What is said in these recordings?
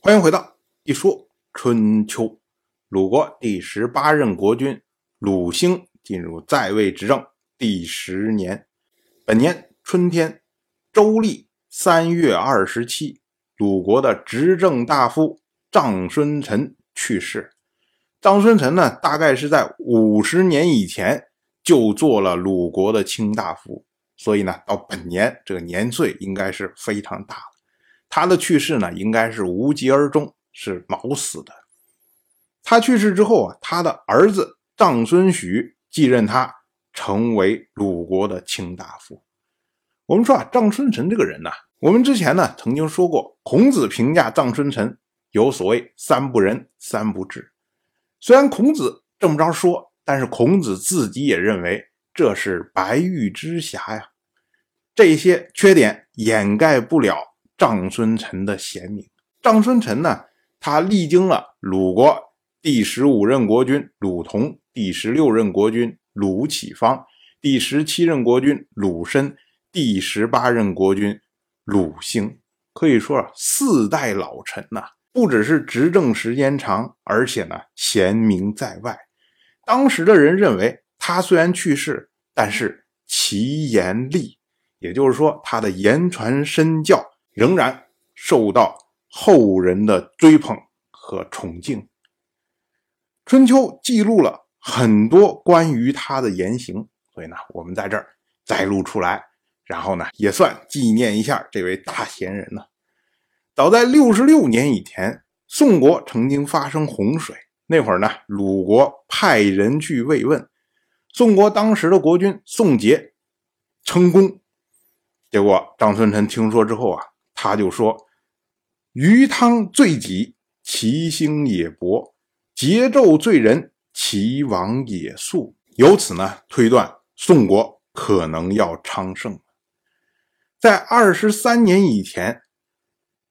欢迎回到一说春秋。鲁国第十八任国君鲁兴进入在位执政第十年，本年春天，周历三月二十七，鲁国的执政大夫臧孙臣去世。臧孙臣呢，大概是在五十年以前就做了鲁国的卿大夫，所以呢，到本年这个年岁应该是非常大了。他的去世呢，应该是无疾而终，是老死的。他去世之后啊，他的儿子臧孙许继任他，成为鲁国的卿大夫。我们说啊，臧孙臣这个人呢，我们之前呢曾经说过，孔子评价臧孙臣有所谓“三不仁，三不智”。虽然孔子这么着说，但是孔子自己也认为这是白玉之瑕呀，这些缺点掩盖不了。臧孙臣的贤明，臧孙臣呢，他历经了鲁国第十五任国君鲁同、第十六任国君鲁启方、第十七任国君鲁申、第十八任国君鲁兴，可以说四代老臣呐，不只是执政时间长，而且呢贤明在外。当时的人认为，他虽然去世，但是其言立，也就是说他的言传身教。仍然受到后人的追捧和崇敬。春秋记录了很多关于他的言行，所以呢，我们在这儿摘录出来，然后呢，也算纪念一下这位大贤人呢。早在六十六年以前，宋国曾经发生洪水，那会儿呢，鲁国派人去慰问，宋国当时的国君宋杰称功，结果张孙臣听说之后啊。他就说：“鱼汤罪己，其兴也勃；桀纣罪人，其亡也速。”由此呢，推断宋国可能要昌盛。在二十三年以前，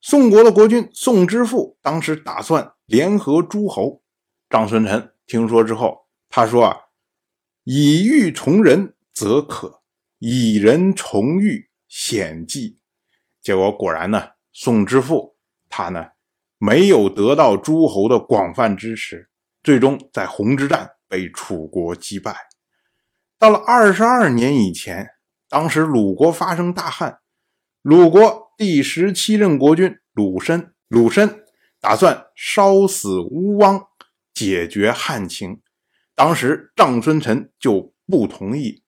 宋国的国君宋之父当时打算联合诸侯。张孙臣听说之后，他说：“啊，以欲从人，则可；以人从欲，险计。”结果果然呢，宋之父他呢没有得到诸侯的广泛支持，最终在洪之战被楚国击败。到了二十二年以前，当时鲁国发生大旱，鲁国第十七任国君鲁申，鲁申打算烧死乌汪，解决旱情。当时臧孙臣就不同意，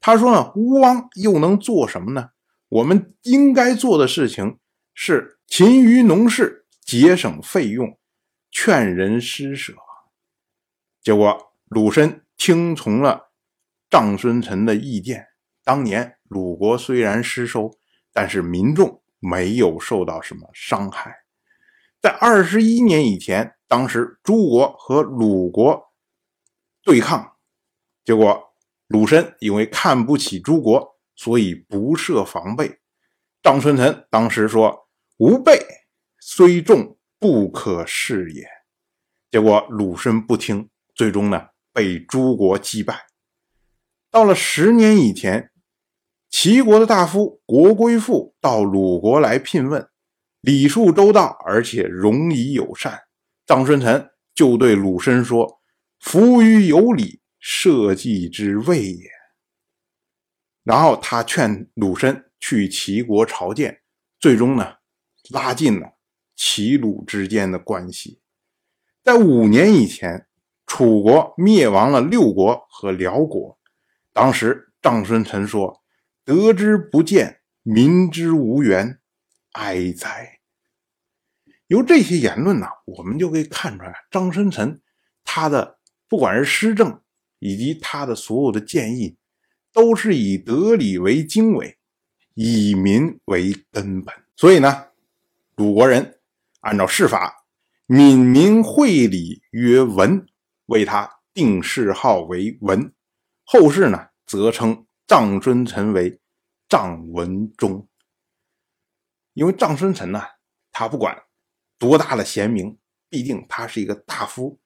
他说呢，乌汪又能做什么呢？我们应该做的事情是勤于农事，节省费用，劝人施舍。结果鲁申听从了臧孙臣的意见。当年鲁国虽然失收，但是民众没有受到什么伤害。在二十一年以前，当时诸国和鲁国对抗，结果鲁申因为看不起诸国。所以不设防备，张春臣当时说：“吾辈虽众，不可视也。”结果鲁申不听，最终呢被诸国击败。到了十年以前，齐国的大夫国归父到鲁国来聘问，礼数周到，而且容仪友善。张春臣就对鲁申说：“夫于有礼，社稷之谓也。”然后他劝鲁申去齐国朝见，最终呢，拉近了齐鲁之间的关系。在五年以前，楚国灭亡了六国和辽国，当时张孙臣说：“得之不见，民之无缘，哀哉！”由这些言论呢，我们就可以看出来，张申臣他的不管是施政以及他的所有的建议。都是以德礼为经纬，以民为根本。所以呢，鲁国人按照世法，敏民会礼曰文，为他定谥号为文。后世呢，则称臧孙臣为臧文忠。因为臧孙臣呢，他不管多大的贤明，毕竟他是一个大夫，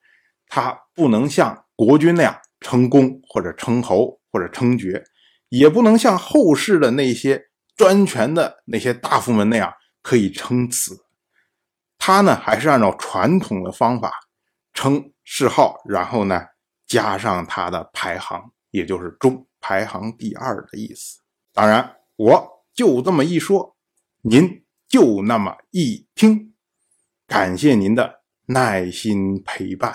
他不能像国君那样称公或者称侯。或者称爵，也不能像后世的那些专权的那些大夫们那样可以称子。他呢还是按照传统的方法称谥号，然后呢加上他的排行，也就是中排行第二的意思。当然，我就这么一说，您就那么一听。感谢您的耐心陪伴。